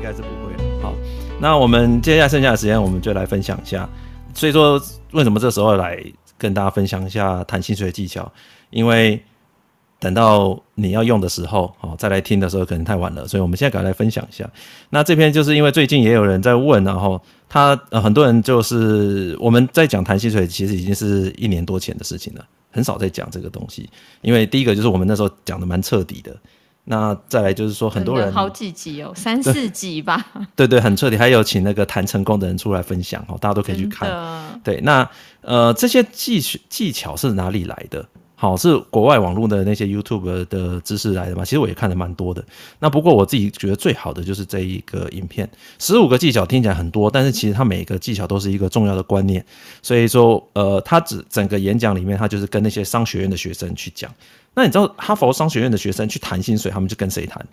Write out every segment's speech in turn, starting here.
应该是不会了。好，那我们接下来剩下的时间，我们就来分享一下。所以说，为什么这时候来跟大家分享一下谈薪水的技巧？因为等到你要用的时候，哦，再来听的时候可能太晚了，所以我们现在赶快来分享一下。那这篇就是因为最近也有人在问，然后他呃很多人就是我们在讲谈薪水，其实已经是一年多前的事情了，很少在讲这个东西。因为第一个就是我们那时候讲的蛮彻底的，那再来就是说很多人好几集哦，三四集吧。对对，很彻底，还有请那个谈成功的人出来分享哦，大家都可以去看。对，那呃这些技技巧是哪里来的？好，是国外网络的那些 YouTube 的知识来的嘛？其实我也看的蛮多的。那不过我自己觉得最好的就是这一个影片，十五个技巧听起来很多，但是其实它每一个技巧都是一个重要的观念。所以说，呃，他只整个演讲里面，他就是跟那些商学院的学生去讲。那你知道哈佛商学院的学生去谈薪水，他们就跟谁谈？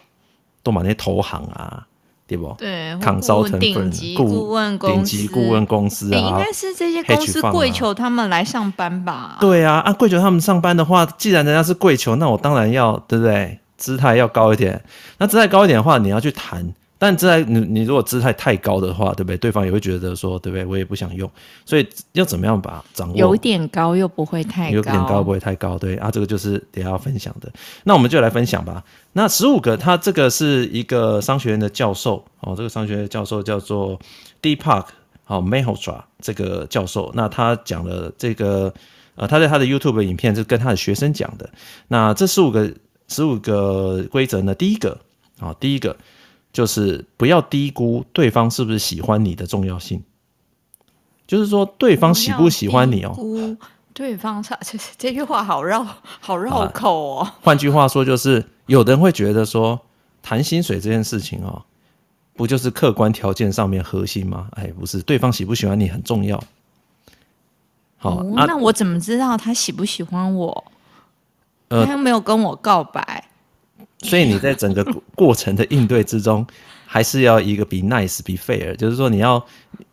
都把那些投行啊。对不？对，康招腾顶级顾问公司，顶级顾问公司啊，应该是这些公司跪求他们来上班吧？对啊，啊，跪求他们上班的话，既然人家是跪求，那我当然要，对不对？姿态要高一点。那姿态高一点的话，你要去谈。但姿态，你你如果姿态太高的话，对不对？对方也会觉得说，对不对？我也不想用，所以要怎么样把掌握？有点高又不会太高，有点高不会太高，对啊，这个就是等下要分享的。那我们就来分享吧。那十五个，他这个是一个商学院的教授哦，这个商学院教授叫做 Deepak 哦 Malhotra 这个教授。那他讲了这个呃，他在他的 YouTube 影片是跟他的学生讲的。那这十五个十五个规则呢，第一个啊，第一个。就是不要低估对方是不是喜欢你的重要性，就是说对方喜不喜欢你哦。对方这这句话好绕好绕口哦。换句话说，就是有的人会觉得说，谈薪水这件事情哦，不就是客观条件上面核心吗？哎，不是，对方喜不喜欢你很重要。好，哦，那我怎么知道他喜不喜欢我？他又没有跟我告白。所以你在整个 过程的应对之中，还是要一个 be nice be fair，就是说你要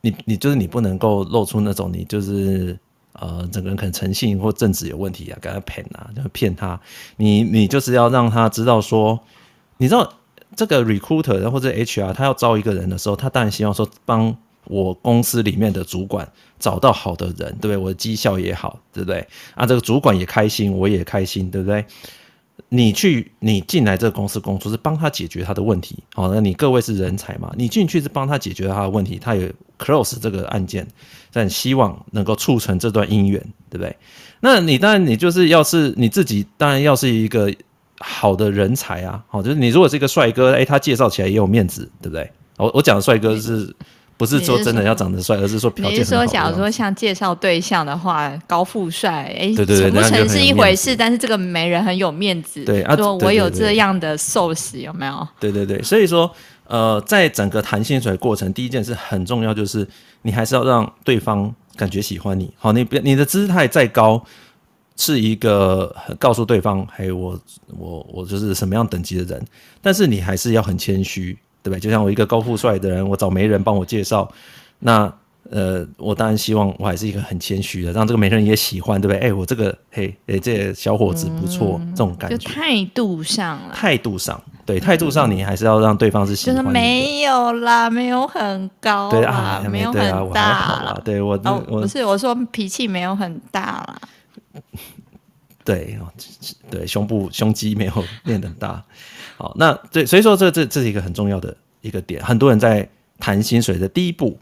你你就是你不能够露出那种你就是呃整个人可能诚信或正直有问题啊，给他骗啊，就骗他。你你就是要让他知道说，你知道这个 recruiter 或者 HR 他要招一个人的时候，他当然希望说帮我公司里面的主管找到好的人，对不对？我的绩效也好，对不对？啊，这个主管也开心，我也开心，对不对？你去，你进来这个公司工作是帮他解决他的问题，好，那你各位是人才嘛？你进去是帮他解决他的问题，他有 close 这个案件，但希望能够促成这段姻缘，对不对？那你当然，你就是要是你自己，当然要是一个好的人才啊，好，就是你如果是一个帅哥，哎，他介绍起来也有面子，对不对？我我讲的帅哥是。不是说真的要长得帅，而是说条件好。你是说，假如说像介绍对象的话，高富帅，哎，成不成是一回事，但是这个媒人很有面子。对，说我有这样的 source，有没有？对对对，所以说，呃，在整个谈薪水的过程，第一件事很重要，就是你还是要让对方感觉喜欢你。好，你别你的姿态再高，是一个告诉对方，嘿，我我我就是什么样等级的人，但是你还是要很谦虚。对不对？就像我一个高富帅的人，我找媒人帮我介绍，那呃，我当然希望我还是一个很谦虚的，让这个媒人也喜欢，对不对？哎，我这个嘿，哎，这个小伙子不错，嗯、这种感觉。就态度上了。态度上，对，态度上你还是要让对方是喜欢的。就是没有啦，没有很高，对啊，没有很大，对啊，我还好啦，对我，哦、我不是我说脾气没有很大啦。对，对，胸部胸肌没有练得很大。好，那对，所以说这这这是一个很重要的一个点，很多人在谈薪水的第一步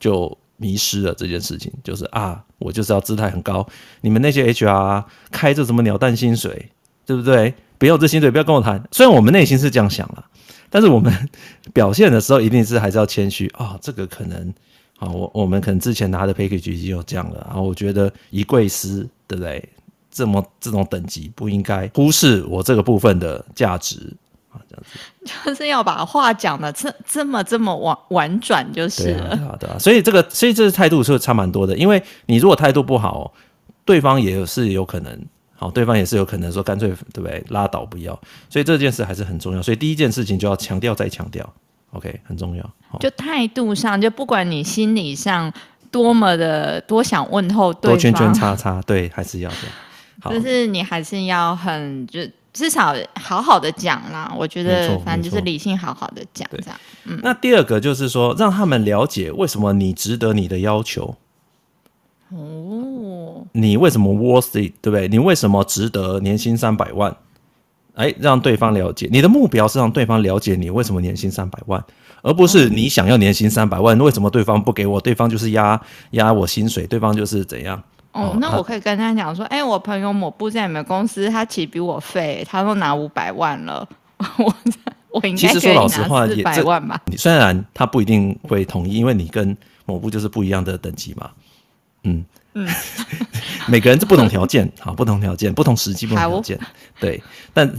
就迷失了这件事情，就是啊，我就是要姿态很高，你们那些 HR 开着什么鸟蛋薪水，对不对？不要这薪水，不要跟我谈。虽然我们内心是这样想了，但是我们 表现的时候一定是还是要谦虚啊。这个可能啊，我我们可能之前拿的 package 已经有这样了，然后我觉得一贵司，对不对？这么这种等级不应该忽视我这个部分的价值啊，这样子就是要把话讲的这这么这么婉婉转就是了。对啊，对啊，所以这个所以这个态度是差蛮多的。因为你如果态度不好，对方也是有可能好，对方也是有可能说干脆对不对拉倒不要。所以这件事还是很重要。所以第一件事情就要强调再强调，OK，很重要。就态度上，就不管你心理上多么的多想问候对方，多圈圈叉叉，对，还是要这样。就是你还是要很就至少好好的讲啦。我觉得反正就是理性好好的讲这样。嗯，那第二个就是说，让他们了解为什么你值得你的要求。哦，你为什么 worth it，对不对？你为什么值得年薪三百万？哎，让对方了解你的目标是让对方了解你为什么年薪三百万，而不是你想要年薪三百万，为什么对方不给我？对方就是压压我薪水，对方就是怎样？哦，那我可以跟他讲说，哎，我朋友某部在你们公司，他其实比我废，他都拿五百万了，我我应该说老实话，也这你虽然他不一定会同意，因为你跟某部就是不一样的等级嘛。嗯。嗯，每个人是不同条件，好，不同条件，不同时机，不同条件，对。但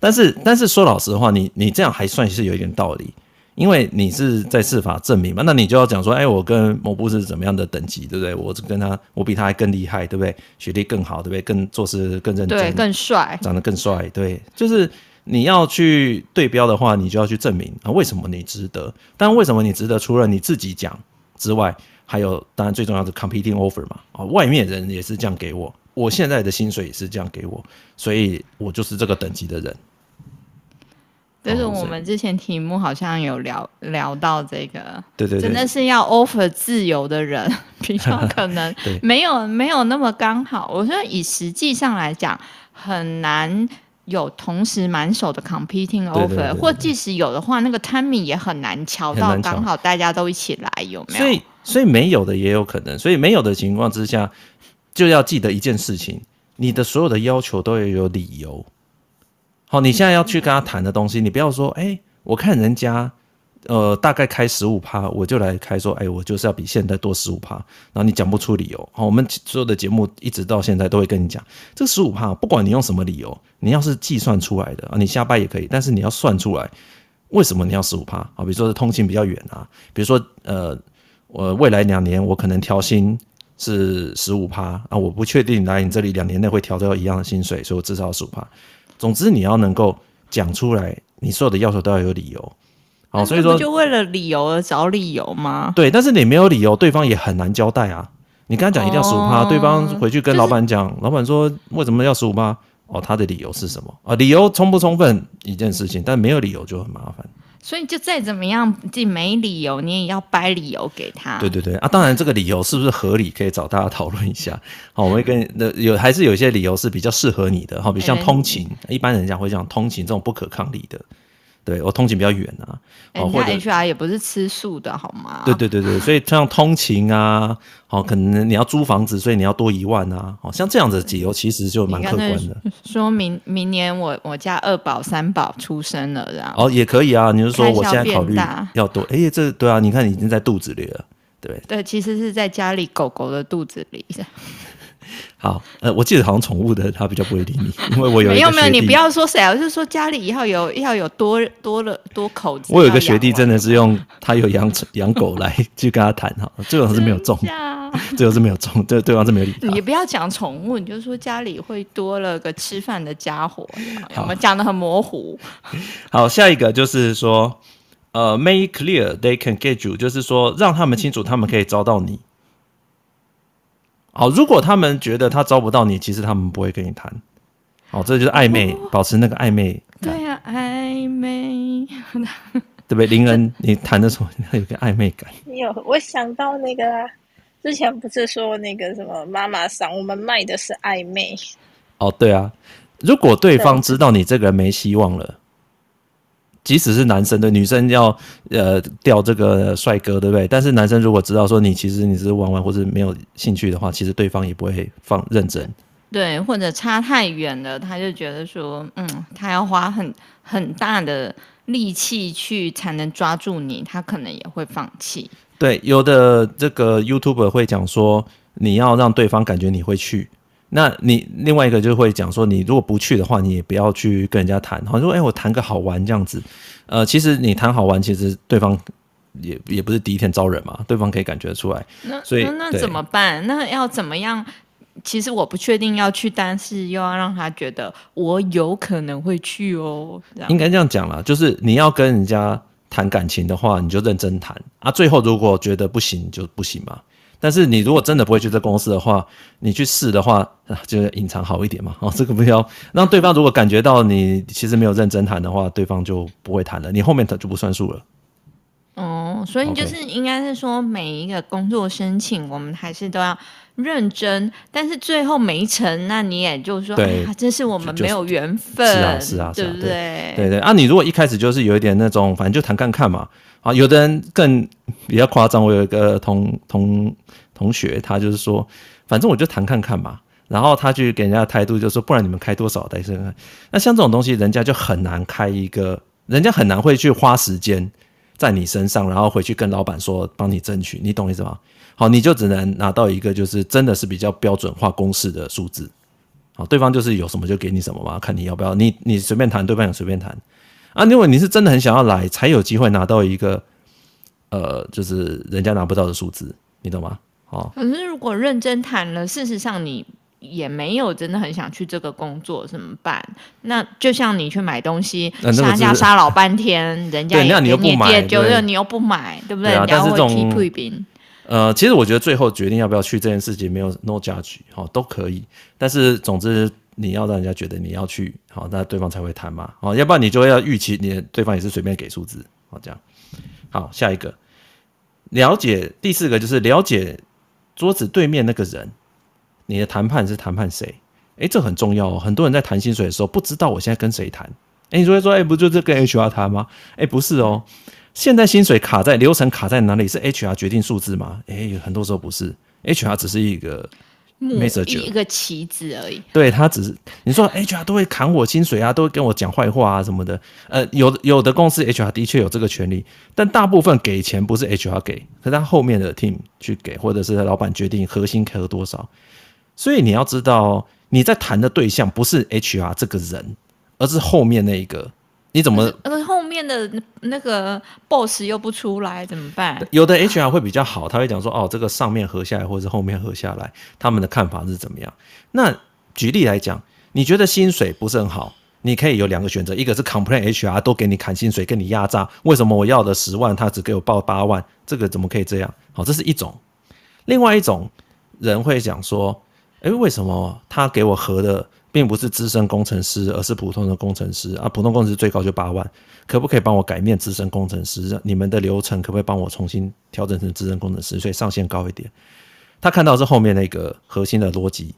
但是但是说老实话，你你这样还算是有一点道理，因为你是在试法证明嘛，那你就要讲说，哎，我跟某部是怎么样的等级，对不对？我跟他，我比他还更厉害，对不对？学历更好，对不对？更做事更认真，对，更帅，长得更帅，对。就是你要去对标的话，你就要去证明啊，为什么你值得？但为什么你值得？除了你自己讲之外。还有，当然最重要的 competing offer 嘛，啊，外面人也是这样给我，我现在的薪水也是这样给我，所以我就是这个等级的人。就是我们之前题目好像有聊聊到这个，对对对，真的是要 offer 自由的人 比较可能 没有没有那么刚好。我说以实际上来讲，很难有同时满手的 competing offer，对对对对，或即使有的话，那个 timing 也很难瞧到刚好大家都一起来，有没有？所以所以没有的也有可能，所以没有的情况之下，就要记得一件事情：你的所有的要求都要有理由。好，你现在要去跟他谈的东西，你不要说，哎，我看人家，呃，大概开十五趴，我就来开说，哎，我就是要比现在多十五趴。然后你讲不出理由。好，我们所有的节目一直到现在都会跟你讲，这十五趴，不管你用什么理由，你要是计算出来的啊，你瞎掰也可以，但是你要算出来，为什么你要十五趴？啊，比如说是通勤比较远啊，比如说呃。我未来两年我可能调薪是十五趴啊，我不确定来你这里两年内会调到一样的薪水，所以我至少十五趴。总之你要能够讲出来，你所有的要求都要有理由。好，所以说就为了理由而找理由吗？对，但是你没有理由，对方也很难交代啊。你跟他讲一定要十五趴，对方回去跟老板讲，就是、老板说为什么要十五趴？哦，他的理由是什么啊？理由充不充分一件事情，但没有理由就很麻烦。所以就再怎么样，既没理由，你也要掰理由给他。对对对啊，当然这个理由是不是合理，可以找大家讨论一下。好，我会跟那有还是有一些理由是比较适合你的，好，比如像通勤，欸、一般人讲会讲通勤这种不可抗力的。对，我通勤比较远啊，哦、欸，或者 HR 也不是吃素的好吗？对对对对，所以像通勤啊，好，可能你要租房子，所以你要多一万啊，好像这样子的理由其实就蛮客观的。说明明年我我家二宝三宝出生了，然后哦也可以啊，你就说我现在考虑要多，哎、欸，这对啊，你看你已经在肚子里了，对对，其实是在家里狗狗的肚子里。好，呃，我记得好像宠物的它比较不会理你，因为我有没有没有，你不要说谁啊，我就是说家里要有要有多多了多口子。我有一个学弟真的是用他有养养狗来去跟他谈哈，最后是没有中，最后是没有中，对对方是没有理。你不要讲宠物，你就说家里会多了个吃饭的家伙，我们讲的很模糊。好，下一个就是说，呃，make clear they can get you，就是说让他们清楚他们可以招到你。好，如果他们觉得他招不到你，其实他们不会跟你谈。好，这就是暧昧，哦、保持那个暧昧。对呀、啊，暧昧，对不对？林恩，你谈的时候有个暧昧感。有，我想到那个啊之前不是说那个什么妈妈桑，我们卖的是暧昧。哦，对啊，如果对方知道你这个人没希望了。即使是男生的女生要呃钓这个帅哥，对不对？但是男生如果知道说你其实你是玩玩或者没有兴趣的话，其实对方也不会放认真。对，或者差太远了，他就觉得说，嗯，他要花很很大的力气去才能抓住你，他可能也会放弃。对，有的这个 YouTuber 会讲说，你要让对方感觉你会去。那你另外一个就会讲说，你如果不去的话，你也不要去跟人家谈。好像说，哎、欸，我谈个好玩这样子。呃，其实你谈好玩，其实对方也也不是第一天招人嘛，对方可以感觉得出来。那所以那，那怎么办？那要怎么样？其实我不确定要去，但是又要让他觉得我有可能会去哦。应该这样讲啦，就是你要跟人家谈感情的话，你就认真谈啊。最后如果觉得不行，就不行嘛。但是你如果真的不会去这公司的话，你去试的话，啊，就隐藏好一点嘛。哦，这个不要让对方如果感觉到你其实没有认真谈的话，对方就不会谈了，你后面他就不算数了。哦，所以就是应该是说，每一个工作申请，我们还是都要认真。但是最后没成，那你也就是说，对，这是我们没有缘分，是啊，是啊，对不对？对对，对啊，你如果一开始就是有一点那种，反正就谈看看嘛。啊，有的人更比较夸张，我有一个同同同学，他就是说，反正我就谈看看嘛。然后他去给人家的态度就是说，不然你们开多少代生？那像这种东西，人家就很难开一个，人家很难会去花时间。在你身上，然后回去跟老板说，帮你争取，你懂意思吗？好，你就只能拿到一个就是真的是比较标准化公式的数字。好，对方就是有什么就给你什么嘛，看你要不要，你你随便谈，对方也随便谈啊。如果你是真的很想要来，才有机会拿到一个呃，就是人家拿不到的数字，你懂吗？哦，可是如果认真谈了，事实上你。也没有真的很想去这个工作，怎么办？那就像你去买东西，杀价杀老半天，人家也给你跌九六，你又不买，对不对？人家会踢退兵。呃，其实我觉得最后决定要不要去这件事情没有 no judge，好都可以。但是总之你要让人家觉得你要去，好，那对方才会谈嘛。好，要不然你就要预期你对方也是随便给数字，好这样。好，下一个了解第四个就是了解桌子对面那个人。你的谈判是谈判谁？诶，这很重要哦。很多人在谈薪水的时候，不知道我现在跟谁谈。诶，你说说，诶，不就是跟 HR 谈吗？诶，不是哦。现在薪水卡在流程卡在哪里？是 HR 决定数字吗？诶，很多时候不是，HR 只是一个 message，一个棋子而已。对，他只是你说 HR 都会砍我薪水啊，都会跟我讲坏话啊什么的。呃，有的有的公司 HR 的确有这个权利，但大部分给钱不是 HR 给，是他后面的 team 去给，或者是老板决定核心给多少。所以你要知道，你在谈的对象不是 HR 这个人，而是后面那一个。你怎么？面的那个 boss 又不出来怎么办？有的 HR 会比较好，他会讲说：“哦，这个上面合下来，或者是后面合下来，他们的看法是怎么样？”那举例来讲，你觉得薪水不是很好，你可以有两个选择：一个是 complain HR 都给你砍薪水，跟你压榨，为什么我要的十万，他只给我报八万？这个怎么可以这样？好，这是一种。另外一种人会讲说。哎，为什么他给我核的并不是资深工程师，而是普通的工程师啊？普通工程师最高就八万，可不可以帮我改面资深工程师？你们的流程可不可以帮我重新调整成资深工程师？所以上限高一点。他看到是后面那个核心的逻辑，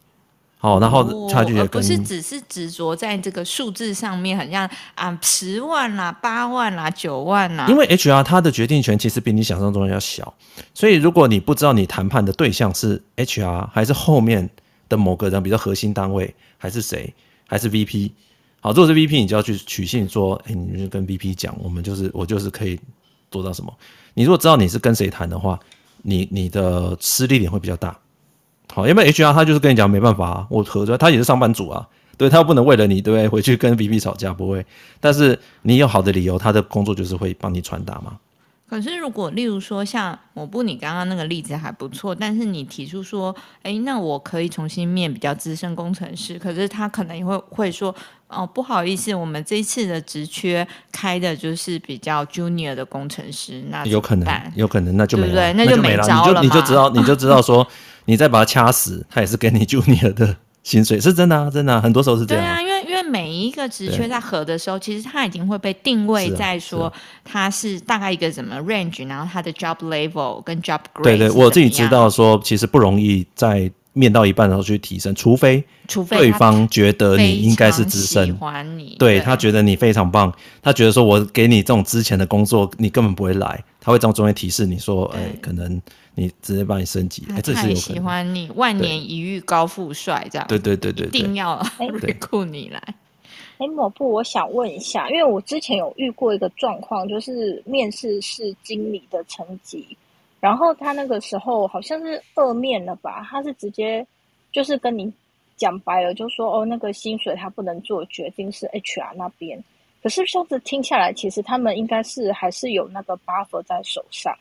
好，然后差距也不是只是执着在这个数字上面，很像啊十万啦、八万啦、九万啦。因为 HR 他的决定权其实比你想象中要小，所以如果你不知道你谈判的对象是 HR 还是后面。的某个人，比如说核心单位，还是谁，还是 VP？好，如果是 VP，你就要去取信说，哎、你就跟 VP 讲，我们就是我就是可以做到什么。你如果知道你是跟谁谈的话，你你的吃力点会比较大。好，因为 HR 他就是跟你讲没办法啊，我合作，他也是上班族啊，对，他又不能为了你，对不对？回去跟 VP 吵架不会。但是你有好的理由，他的工作就是会帮你传达嘛。可是，如果例如说像我不你刚刚那个例子还不错，但是你提出说，哎，那我可以重新面比较资深工程师，可是他可能也会会说，哦，不好意思，我们这一次的职缺开的就是比较 junior 的工程师，那有可能，有可能，那就没了，对不对？那就没招了，你就你就知道，你就知道说，你再把他掐死，他也是给你 junior 的薪水，是真的啊，真的啊，很多时候是这样。对啊，因为。每一个职缺在合的时候，其实它已经会被定位在说它是大概一个什么 range，然后它的 job level 跟 job grade。对对，我自己知道说，其实不容易在面到一半的时候去提升，除非除非对方觉得你应该是资深，喜欢你，对，他觉得你非常棒，他觉得说我给你这种之前的工作，你根本不会来，他会从中间提示你说，哎，可能你直接帮你升级，哎，这是有喜欢你，万年一遇高富帅这样，对。对对对，一定要 recruit 你来。哎，某部我想问一下，因为我之前有遇过一个状况，就是面试是经理的层级。然后他那个时候好像是二面了吧？他是直接就是跟你讲白了，就说哦，那个薪水他不能做决定，是 HR 那边。可是这样子听下来，其实他们应该是还是有那个 buffer 在手上。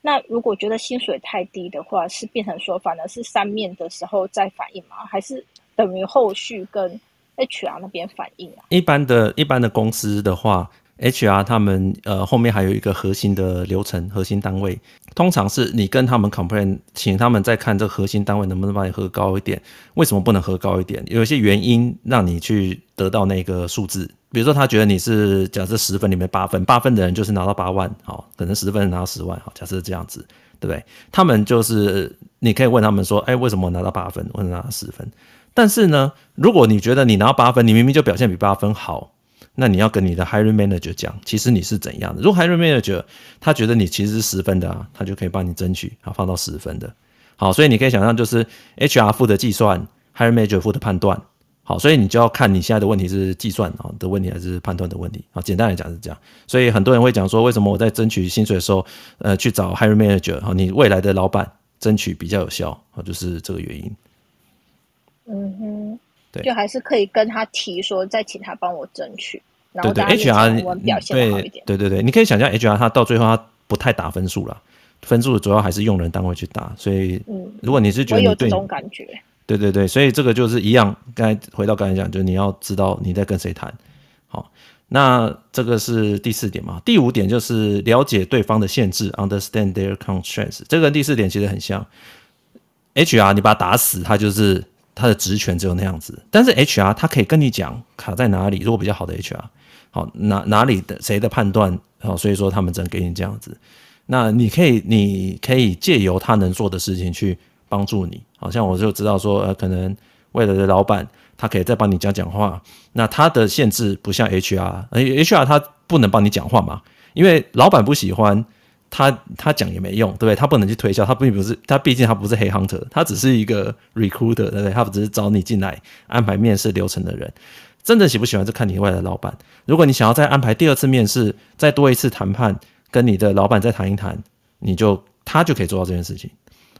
那如果觉得薪水太低的话，是变成说反而是三面的时候再反应吗？还是等于后续跟 HR 那边反应啊？一般的一般的公司的话。HR 他们呃后面还有一个核心的流程，核心单位，通常是你跟他们 complain，请他们再看这核心单位能不能帮你核高一点。为什么不能核高一点？有一些原因让你去得到那个数字，比如说他觉得你是假设十分里面八分，八分的人就是拿到八万，好，可能十分拿到十万，好，假设这样子，对不对？他们就是你可以问他们说，哎，为什么我拿到八分，为什么拿到十分？但是呢，如果你觉得你拿到八分，你明明就表现比八分好。那你要跟你的 hiring manager 讲，其实你是怎样的。如果 hiring manager 他觉得你其实是十分的啊，他就可以帮你争取啊，放到十分的。好，所以你可以想象，就是 HR 负责计算，hiring manager 负责判断。好，所以你就要看你现在的问题是计算啊的问题还是判断的问题。好，简单来讲是这样。所以很多人会讲说，为什么我在争取薪水的时候，呃，去找 hiring manager，好，你未来的老板争取比较有效，啊，就是这个原因。嗯哼。对，就还是可以跟他提说，再请他帮我争取。然后对对，HR 表现好一点。对对对，你可以想象 HR 他到最后他不太打分数了，分数主要还是用人单位去打。所以，嗯，如果你是觉得你对，有这种感觉，对对对，所以这个就是一样。刚才回到刚才讲，就是你要知道你在跟谁谈。好，那这个是第四点嘛？第五点就是了解对方的限制，understand their constraints。这个跟第四点其实很像。HR 你把他打死，他就是。他的职权只有那样子，但是 HR 他可以跟你讲卡在哪里。如果比较好的 HR，好哪哪里的谁的判断，好，所以说他们只能给你这样子。那你可以你可以借由他能做的事情去帮助你。好像我就知道说，呃，可能未来的老板他可以再帮你讲讲话。那他的限制不像 HR，而 HR 他不能帮你讲话嘛，因为老板不喜欢。他他讲也没用，对不对？他不能去推销，他并不是他，毕竟他不是黑 hunter，他只是一个 recruiter，对不对？他只是找你进来安排面试流程的人。真的喜不喜欢，是看你未来的老板。如果你想要再安排第二次面试，再多一次谈判，跟你的老板再谈一谈，你就他就可以做到这件事情。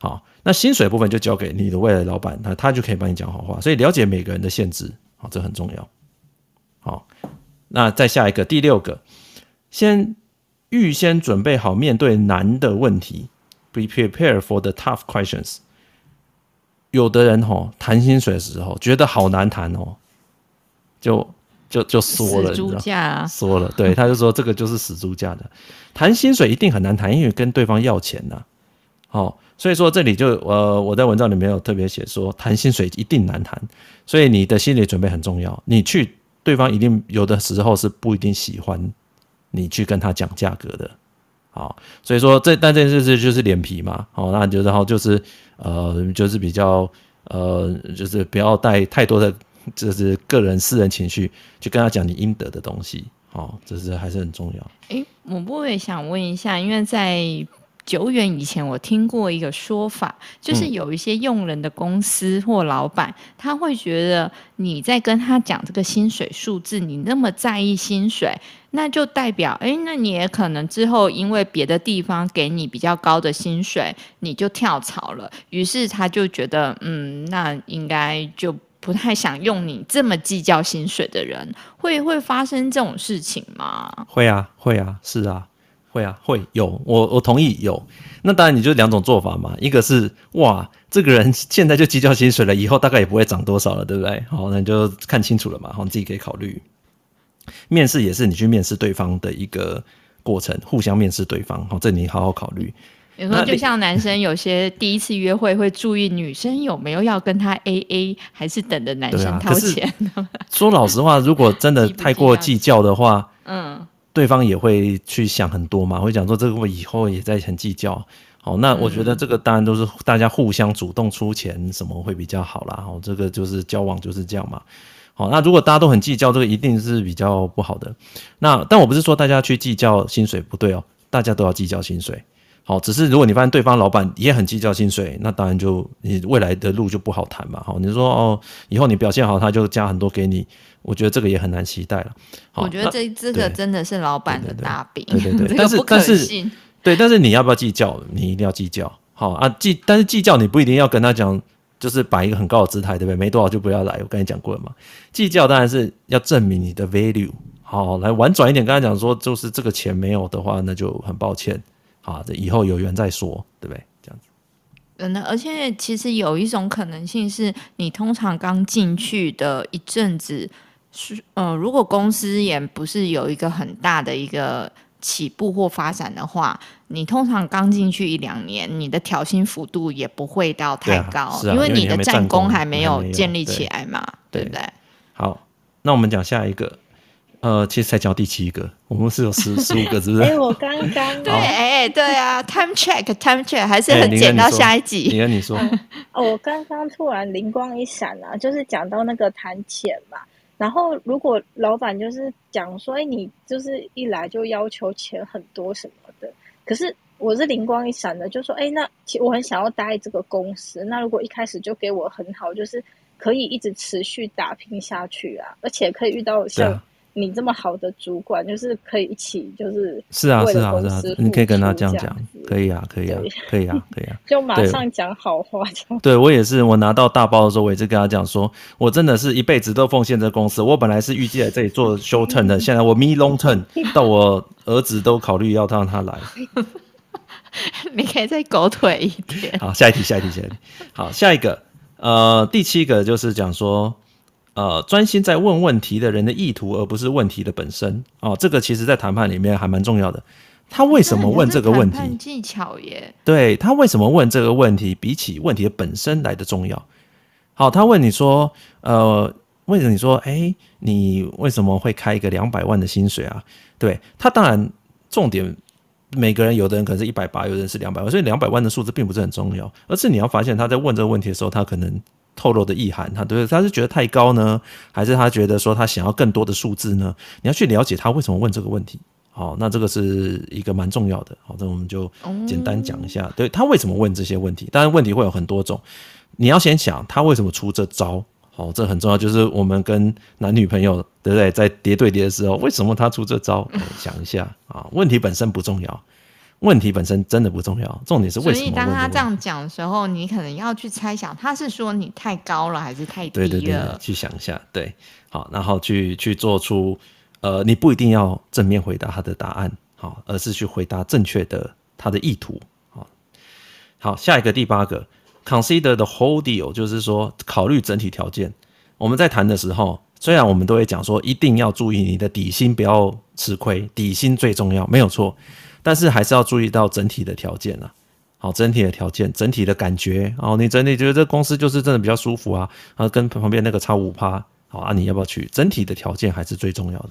好，那薪水部分就交给你的未来老板，他他就可以帮你讲好话。所以了解每个人的限制，好，这很重要。好，那再下一个第六个，先。预先准备好面对难的问题，be prepared for the tough questions。有的人吼谈薪水的时候觉得好难谈哦，就就就说了，死猪价说了，对，他就说这个就是死猪价的，谈薪水一定很难谈，因为跟对方要钱呐。好，所以说这里就呃我在文章里面有特别写说谈薪水一定难谈，所以你的心理准备很重要。你去对方一定有的时候是不一定喜欢。你去跟他讲价格的，好，所以说这但这件事就是脸皮嘛，好，那就然后就是呃就是比较呃就是不要带太多的就是个人私人情绪去跟他讲你应得的东西，好，这是还是很重要。哎、欸，我不会想问一下，因为在。久远以前，我听过一个说法，就是有一些用人的公司或老板，嗯、他会觉得你在跟他讲这个薪水数字，你那么在意薪水，那就代表，哎，那你也可能之后因为别的地方给你比较高的薪水，你就跳槽了。于是他就觉得，嗯，那应该就不太想用你这么计较薪水的人。会会发生这种事情吗？会啊，会啊，是啊。会啊，会有我我同意有，那当然你就两种做法嘛，一个是哇，这个人 现在就计较薪水了，以后大概也不会涨多少了，对不对？好，那你就看清楚了嘛，好，你自己可以考虑。面试也是你去面试对方的一个过程，互相面试对方，好，这你好好考虑。有时候就像男生有些第一次约会会注意女生有没有要跟他 AA，还是等着男生掏钱。啊、说老实话，如果真的太过计较的话，嗯。对方也会去想很多嘛，会讲说这个我以后也在很计较。好，那我觉得这个当然都是大家互相主动出钱，什么会比较好啦。好，这个就是交往就是这样嘛。好，那如果大家都很计较，这个一定是比较不好的。那但我不是说大家去计较薪水不对哦，大家都要计较薪水。好，只是如果你发现对方老板也很计较薪水，那当然就你未来的路就不好谈嘛。好，你说哦，以后你表现好，他就加很多给你。我觉得这个也很难期待了。我觉得这这个真的是老板的大饼，对对对。但是但是对，但是你要不要计较？你一定要计较。好啊，计但是计较你不一定要跟他讲，就是摆一个很高的姿态，对不对？没多少就不要来。我跟你讲过了嘛。计较当然是要证明你的 value。好，来婉转一点跟他讲说，就是这个钱没有的话，那就很抱歉。好，这以后有缘再说，对不对？这样子。嗯，而且其实有一种可能性是，你通常刚进去的一阵子。是呃，如果公司也不是有一个很大的一个起步或发展的话，你通常刚进去一两年，你的调薪幅度也不会到太高，啊啊、因为你的战功还没有建立起来嘛，对，对不对？好，那我们讲下一个。呃，其实才讲第七个，我们是有十 十五个，是不是？哎、欸，我刚刚对，哎，对啊，time check，time check，还是很剪到下一集。你跟你说，哦，我刚刚突然灵光一闪啊，就是讲到那个谈钱嘛，然后如果老板就是讲说，哎，你就是一来就要求钱很多什么的，可是我是灵光一闪的，就说，哎，那其我很想要待这个公司，那如果一开始就给我很好，就是可以一直持续打拼下去啊，而且可以遇到像。你这么好的主管，就是可以一起，就是是啊是啊是啊，你可以跟他这样讲，可以啊可以啊可以啊可以啊，就马上讲好话这样。对我也是，我拿到大包的时候，我也是跟他讲说，我真的是一辈子都奉献这个公司。我本来是预计在这里做 short term 的，现在我 me long term，到我儿子都考虑要让他来。你可以再狗腿一点。好，下一题，下一题，下一题。好，下一个，呃，第七个就是讲说。呃，专心在问问题的人的意图，而不是问题的本身。哦，这个其实在谈判里面还蛮重要的。他为什么问这个问题？技巧耶。对，他为什么问这个问题，比起问题的本身来的重要。好，他问你说，呃，为什你说，哎，你为什么会开一个两百万的薪水啊？对，他当然重点，每个人有的人可能是一百八，有的人是两百万，所以两百万的数字并不是很重要，而是你要发现他在问这个问题的时候，他可能。透露的意涵，他对，他是觉得太高呢，还是他觉得说他想要更多的数字呢？你要去了解他为什么问这个问题。好，那这个是一个蛮重要的。好，那我们就简单讲一下，嗯、对他为什么问这些问题。当然，问题会有很多种，你要先想他为什么出这招。好，这很重要，就是我们跟男女朋友对不对，在叠对叠的时候，为什么他出这招？想一下啊，问题本身不重要。问题本身真的不重要，重点是为什么？所以当他这样讲的时候，你可能要去猜想，他是说你太高了还是太低了？对对对，去想一下，对，好，然后去去做出，呃，你不一定要正面回答他的答案，好，而是去回答正确的他的意图，好，好，下一个第八个，consider the whole deal，就是说考虑整体条件。我们在谈的时候，虽然我们都会讲说一定要注意你的底薪不要吃亏，底薪最重要，没有错。但是还是要注意到整体的条件啊，好，整体的条件，整体的感觉，哦，你整体觉得这公司就是真的比较舒服啊，啊，跟旁边那个差五趴，好啊，你要不要去？整体的条件还是最重要的。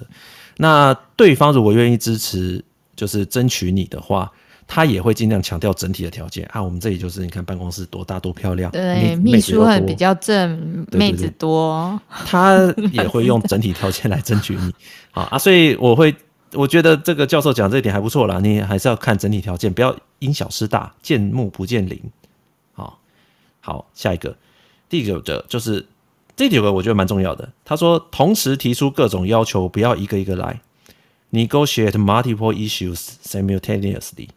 那对方如果愿意支持，就是争取你的话，他也会尽量强调整体的条件啊。我们这里就是你看办公室多大多漂亮，对，秘书很比较正，妹子多，他也会用整体条件来争取你，好啊，所以我会。我觉得这个教授讲这一点还不错啦，你还是要看整体条件，不要因小失大，见木不见林。好，好，下一个，第九个就是这九个我觉得蛮重要的。他说，同时提出各种要求，不要一个一个来。Negotiate multiple issues simultaneously,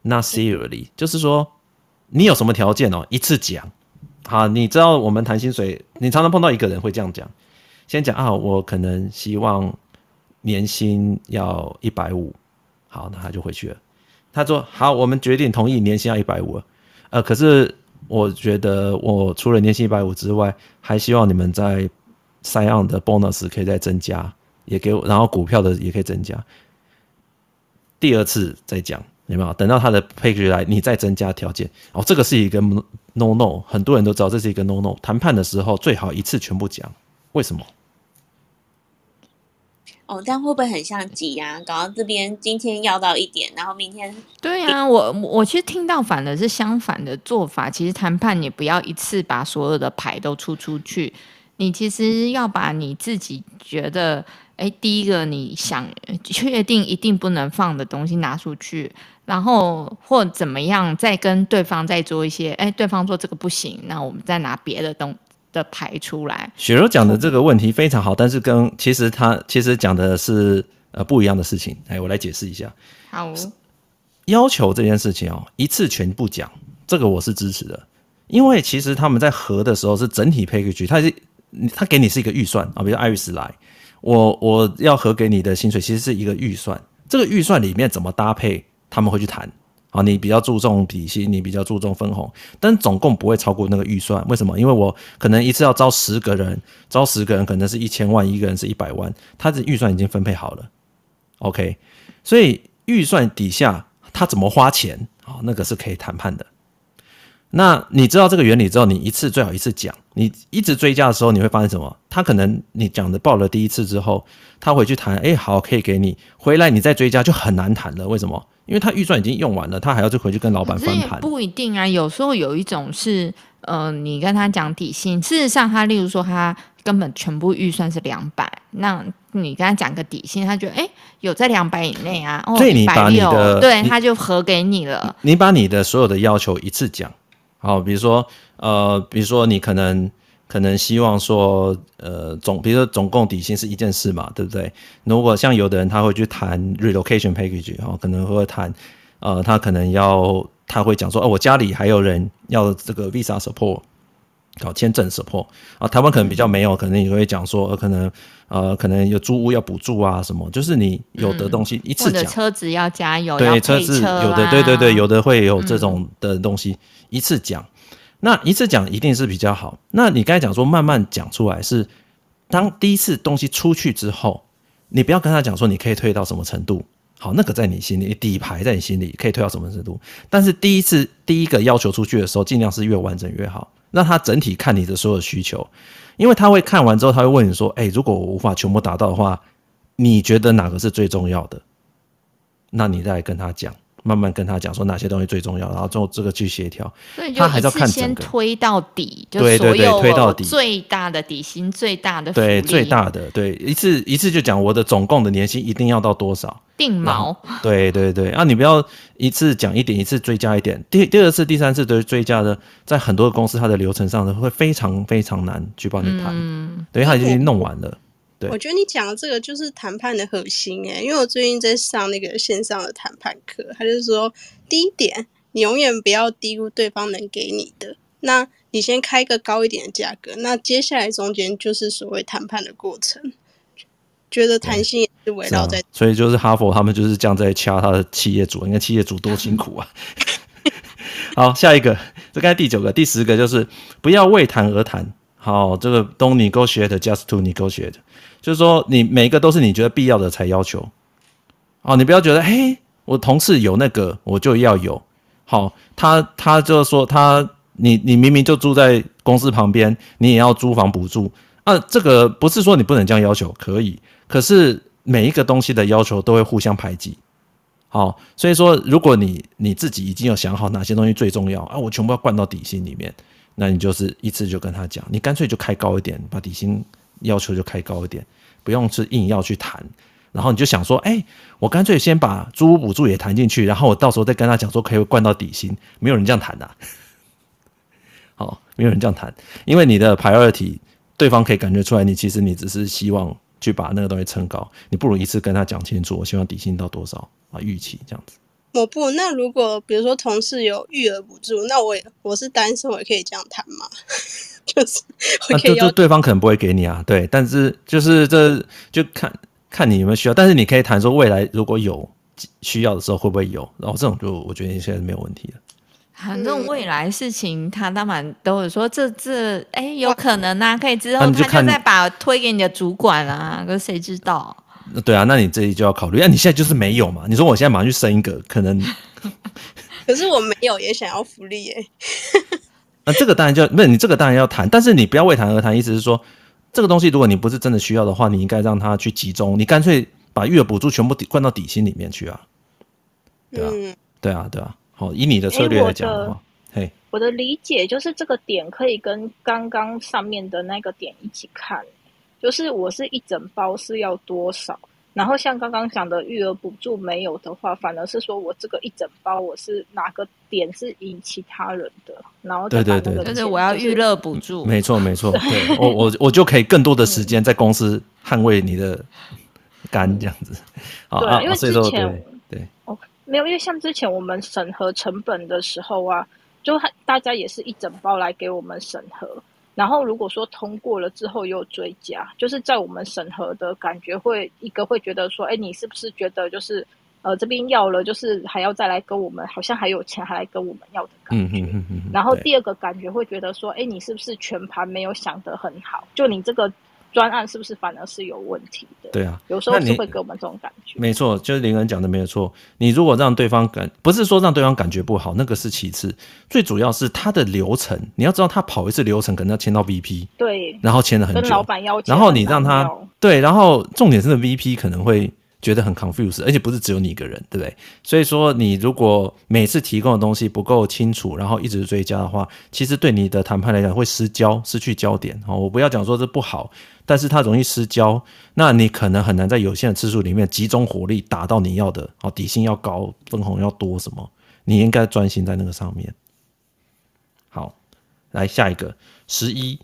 not serially。就是说，你有什么条件哦，一次讲。好，你知道我们谈薪水，你常常碰到一个人会这样讲，先讲啊，我可能希望。年薪要一百五，好，那他就回去了。他说：“好，我们决定同意年薪要一百五。呃，可是我觉得我除了年薪一百五之外，还希望你们在 sign on 的 bonus 可以再增加，也给我，然后股票的也可以增加。第二次再讲，有没有？等到他的 page 来，你再增加条件。哦，这个是一个 no no，很多人都知道这是一个 no no。谈判的时候最好一次全部讲，为什么？”哦，这样会不会很像挤压？搞到这边今天要到一点，然后明天对呀、啊，我我其实听到反的是相反的做法。其实谈判你不要一次把所有的牌都出出去，你其实要把你自己觉得，哎，第一个你想确定一定不能放的东西拿出去，然后或怎么样，再跟对方再做一些，哎，对方说这个不行，那我们再拿别的东西。的排出来，雪柔讲的这个问题非常好，但是跟其实他其实讲的是呃不一样的事情。哎，我来解释一下。好，要求这件事情哦，一次全部讲，这个我是支持的，因为其实他们在核的时候是整体 package，他是他给你是一个预算啊，比如艾瑞斯来，我我要核给你的薪水其实是一个预算，这个预算里面怎么搭配，他们会去谈。啊，你比较注重底薪，你比较注重分红，但总共不会超过那个预算。为什么？因为我可能一次要招十个人，招十个人可能是一千万，一个人是一百万，他的预算已经分配好了。OK，所以预算底下他怎么花钱啊？那个是可以谈判的。那你知道这个原理之后，你一次最好一次讲。你一直追加的时候，你会发现什么？他可能你讲的报了第一次之后，他回去谈，哎，好，可以给你。回来你再追加就很难谈了。为什么？因为他预算已经用完了，他还要再回去跟老板翻盘。不一定啊，有时候有一种是，呃，你跟他讲底薪，事实上他例如说他根本全部预算是两百，那你跟他讲个底薪，他觉得哎有在两百以内啊，哦，所以你把你的对他就合给你了。你把你的所有的要求一次讲。好，比如说，呃，比如说你可能可能希望说，呃，总，比如说总共底薪是一件事嘛，对不对？如果像有的人他会去谈 relocation package，哦，可能会谈，呃，他可能要他会讲说，哦，我家里还有人要这个 visa support，搞签证 support，啊，台湾可能比较没有，可能你会讲说，呃，可能呃，可能有租屋要补助啊什么，就是你有的东西一次讲，或者车子要加油，对，车，车子有的，对对对，有的会有这种的东西。嗯一次讲，那一次讲一定是比较好。那你刚才讲说慢慢讲出来是，当第一次东西出去之后，你不要跟他讲说你可以退到什么程度，好，那个在你心里底牌在你心里可以退到什么程度。但是第一次第一个要求出去的时候，尽量是越完整越好，那他整体看你的所有需求，因为他会看完之后，他会问你说，哎，如果我无法全部达到的话，你觉得哪个是最重要的？那你再跟他讲。慢慢跟他讲说哪些东西最重要，然后做这个去协调。他还是要看先推到底，对对对，推到底最大的底薪，最大的对最大的对一次一次就讲我的总共的年薪一定要到多少定毛。对对对啊，你不要一次讲一点，一次追加一点。第第二次、第三次都是追加的，在很多公司它的流程上呢会非常非常难去帮你谈，嗯、等于他已经弄完了。我觉得你讲的这个就是谈判的核心哎，因为我最近在上那个线上的谈判课，他就是说，第一点，你永远不要低估对方能给你的，那你先开个高一点的价格，那接下来中间就是所谓谈判的过程，觉得弹性也是围绕在、啊，所以就是哈佛他们就是这样在掐他的企业主，你看企业主多辛苦啊。好，下一个，这该第九个、第十个就是不要为谈而谈。好，这个 don't negotiate just to negotiate，就是说你每个都是你觉得必要的才要求。哦，你不要觉得，嘿，我同事有那个，我就要有。好，他他就说他，你你明明就住在公司旁边，你也要租房补助啊。这个不是说你不能这样要求，可以，可是每一个东西的要求都会互相排挤。好，所以说如果你你自己已经有想好哪些东西最重要啊，我全部要灌到底薪里面。那你就是一次就跟他讲，你干脆就开高一点，把底薪要求就开高一点，不用是硬要去谈。然后你就想说，哎，我干脆先把租屋补助也谈进去，然后我到时候再跟他讲说可以灌到底薪。没有人这样谈的。好，没有人这样谈，因为你的 priority，对方可以感觉出来，你其实你只是希望去把那个东西撑高，你不如一次跟他讲清楚，我希望底薪到多少啊，预期这样子。我不，那如果比如说同事有育儿补助，那我也我是单身，我也可以这样谈吗？就是我可以，那就对方可能不会给你啊，对，但是就是这就看看你有没有需要，但是你可以谈说未来如果有需要的时候会不会有，然后这种就我觉得现在是没有问题的。反正未来事情他当然都会说这这哎有可能啊，可以之后他就再把推给你的主管啊，可是谁知道？对啊，那你这里就要考虑。那、啊、你现在就是没有嘛？你说我现在马上去生一个，可能。可是我没有，也想要福利耶。那这个当然就不是你这个当然要谈，但是你不要为谈而谈。意思是说，这个东西如果你不是真的需要的话，你应该让他去集中。你干脆把育儿补助全部灌到底薪里面去啊。对啊，嗯、对啊，对啊。好，以你的策略来讲的话，嘿，我的理解就是这个点可以跟刚刚上面的那个点一起看。就是我是一整包是要多少，然后像刚刚讲的育儿补助没有的话，反而是说我这个一整包我是哪个点是赢其他人的，然后对对对，就是我要育乐补助，没错没错，对。我我我就可以更多的时间在公司捍卫你的肝这样子，啊，对，因为之前对。哦没有，因为像之前我们审核成本的时候啊，就大家也是一整包来给我们审核。然后如果说通过了之后又追加，就是在我们审核的感觉会一个会觉得说，哎，你是不是觉得就是呃这边要了，就是还要再来跟我们，好像还有钱还来跟我们要的感觉。嗯嗯嗯。然后第二个感觉会觉得说，哎，你是不是全盘没有想得很好？就你这个。专案是不是反而是有问题的？对啊，有时候是会给我们这种感觉。没错，就是林恩讲的没有错。你如果让对方感，不是说让对方感觉不好，那个是其次，最主要是他的流程。你要知道，他跑一次流程可能要签到 VP，对，然后签了很久，跟老板要求，然后你让他对，然后重点是 VP 可能会。觉得很 confused，而且不是只有你一个人，对不对？所以说，你如果每次提供的东西不够清楚，然后一直追加的话，其实对你的谈判来讲会失焦，失去焦点。哦，我不要讲说这不好，但是它容易失焦，那你可能很难在有限的次数里面集中火力达到你要的。哦，底薪要高，分红要多，什么？你应该专心在那个上面。好，来下一个十一，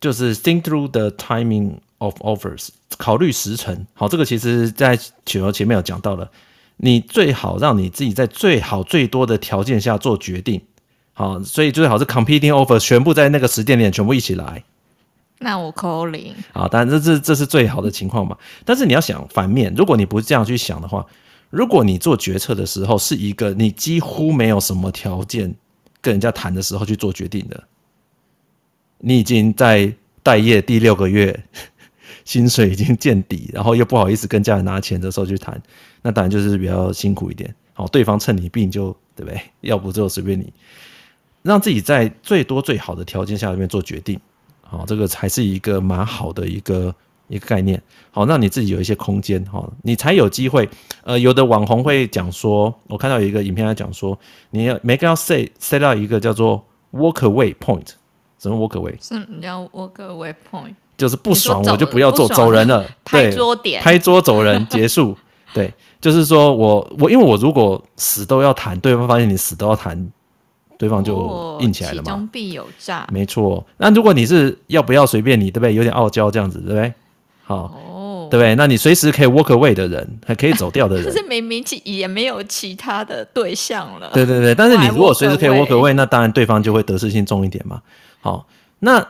就是 think through the timing of offers。考虑时程，好，这个其实在雪柔前面有讲到了，你最好让你自己在最好最多的条件下做决定，好，所以最好是 competing offer 全部在那个时间点全部一起来。那我扣零。好，当然这这这是最好的情况嘛。但是你要想反面，如果你不是这样去想的话，如果你做决策的时候是一个你几乎没有什么条件跟人家谈的时候去做决定的，你已经在待业第六个月。薪水已经见底，然后又不好意思跟家人拿钱的时候去谈，那当然就是比较辛苦一点。好，对方趁你病就对不对？要不就随便你，让自己在最多最好的条件下面做决定。好，这个才是一个蛮好的一个一个概念。好，让你自己有一些空间，好，你才有机会。呃，有的网红会讲说，我看到有一个影片在讲说，你要每个要 set set 到一个叫做 walk away point，什么 walk away？什么叫 walk away point？就是不爽我就不要做，走人了。拍桌点，拍桌走人结束。对，就是说我我因为我如果死都要谈，对方发现你死都要谈，对方就硬起来了嘛。其中必有诈。没错。那如果你是要不要随便你，对不对？有点傲娇这样子，对不对？好，哦，对不对？那你随时可以 walk away 的人，还可以走掉的 人，可是明明其也没有其他的对象了。对对对，但是你如果随时可以 walk away，那当然对方就会得失心重一点嘛。好，那。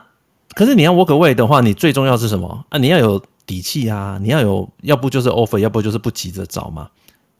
可是你要 walk away 的话，你最重要是什么啊？你要有底气啊！你要有，要不就是 offer，要不就是不急着找嘛，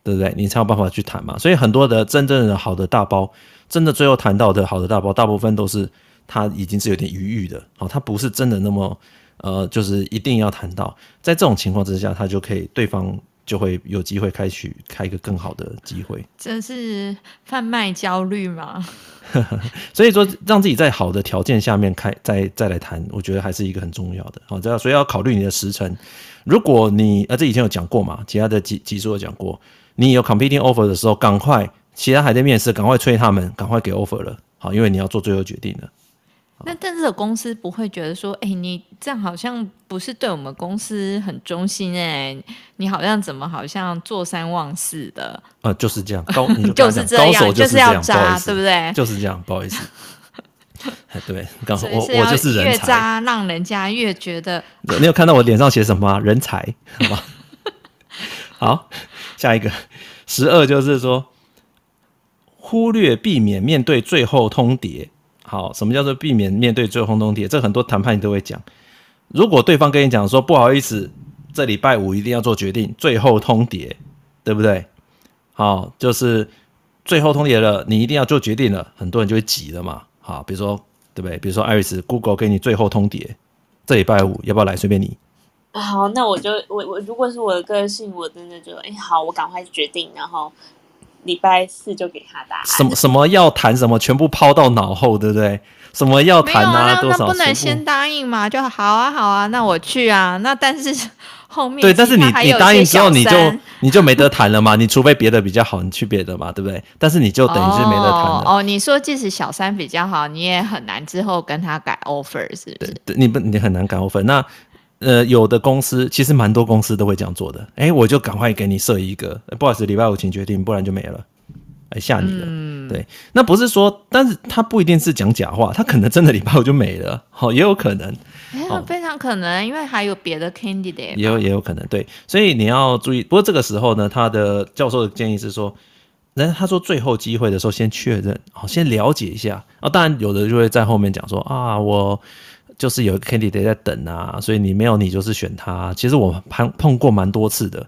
对不对？你才有办法去谈嘛。所以很多的真正的好的大包，真的最后谈到的好的大包，大部分都是他已经是有点余裕的，好，他不是真的那么呃，就是一定要谈到。在这种情况之下，他就可以对方。就会有机会开取开一个更好的机会，这是贩卖焦虑吗？所以说，让自己在好的条件下面开再再来谈，我觉得还是一个很重要的。好，这样所以要考虑你的时辰。如果你呃，这以前有讲过嘛，其他的集集数有讲过，你有 competing offer 的时候，赶快其他还在面试，赶快催他们，赶快给 offer 了。好，因为你要做最后决定了。那但是公司不会觉得说，哎、欸，你这样好像不是对我们公司很忠心哎、欸，你好像怎么好像坐三望四的？呃，就是这样，高 就，就是这样，高手就是要渣，对不对？就是这样，不好意思。对，刚好我我就是人才，越渣让人家越觉得。你有看到我脸上写什么吗？人才，好吗？好，下一个十二就是说，忽略避免面对最后通牒。好，什么叫做避免面对最后通牒？这很多谈判你都会讲。如果对方跟你讲说不好意思，这礼拜五一定要做决定，最后通牒，对不对？好，就是最后通牒了，你一定要做决定了，很多人就会急了嘛。好，比如说对不对？比如说艾瑞斯，Google 给你最后通牒，这礼拜五要不要来？随便你。好，那我就我我如果是我的个性，我真的就哎好，我赶快决定，然后。礼拜四就给他答案。什么什么要谈什么，全部抛到脑后，对不对？什么要谈啊？多少？那不能先答应嘛？就好啊，好啊，那我去啊。那但是 后面对，但是你你答应之后，你就你就没得谈了嘛。你除非别的比较好，你去别的嘛，对不对？但是你就等于是没得谈了。哦，你说即使小三比较好，你也很难之后跟他改 offer，是不是？对，你不你很难改 offer。那呃，有的公司其实蛮多公司都会这样做的。哎，我就赶快给你设一个，不好意思，礼拜五请决定，不然就没了，来吓你了。嗯、对，那不是说，但是他不一定是讲假话，他可能真的礼拜五就没了，好，也有可能，哎，非常可能，因为还有别的 candidate，也有也有可能，对，所以你要注意。不过这个时候呢，他的教授的建议是说，那他说最后机会的时候先确认，好，先了解一下啊。当然有的就会在后面讲说啊，我。就是有一个 candidate 在等啊，所以你没有你就是选他。其实我碰碰过蛮多次的，